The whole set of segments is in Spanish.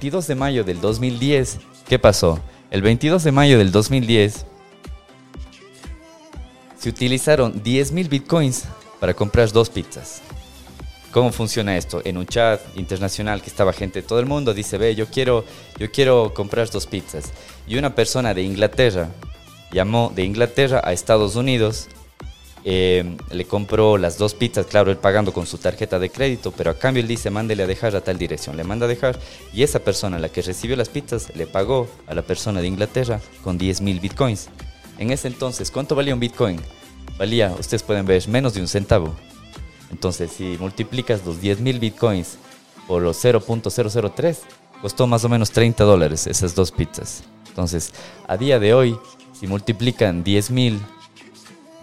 22 de mayo del 2010, ¿qué pasó? El 22 de mayo del 2010 se utilizaron 10.000 bitcoins para comprar dos pizzas. ¿Cómo funciona esto? En un chat internacional que estaba gente de todo el mundo, dice, ve, yo quiero, yo quiero comprar dos pizzas. Y una persona de Inglaterra llamó de Inglaterra a Estados Unidos, eh, le compró las dos pizzas, claro, él pagando con su tarjeta de crédito, pero a cambio él dice, mándele a dejar a tal dirección. Le manda a dejar y esa persona, la que recibió las pizzas, le pagó a la persona de Inglaterra con 10 mil bitcoins. En ese entonces, ¿cuánto valía un bitcoin? Valía, ustedes pueden ver, menos de un centavo. Entonces, si multiplicas los 10 mil bitcoins por los 0.003, costó más o menos 30 dólares esas dos pizzas. Entonces, a día de hoy, si multiplican 10 mil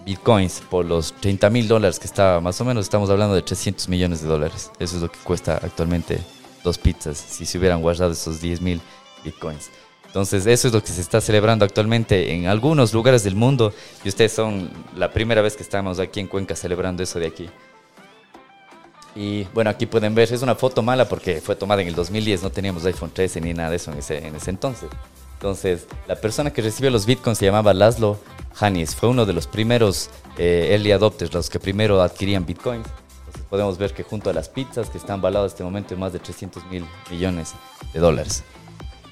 bitcoins por los 30 mil dólares que está, más o menos estamos hablando de 300 millones de dólares. Eso es lo que cuesta actualmente dos pizzas, si se hubieran guardado esos 10 mil bitcoins. Entonces, eso es lo que se está celebrando actualmente en algunos lugares del mundo y ustedes son la primera vez que estamos aquí en Cuenca celebrando eso de aquí. Y bueno, aquí pueden ver, es una foto mala porque fue tomada en el 2010, no teníamos iPhone 13 ni nada de eso en ese, en ese entonces. Entonces, la persona que recibió los bitcoins se llamaba Laszlo Hanis, fue uno de los primeros eh, early adopters, los que primero adquirían. Entonces, podemos ver que junto a las pizzas que están valadas en este momento en más de 300 mil millones de dólares.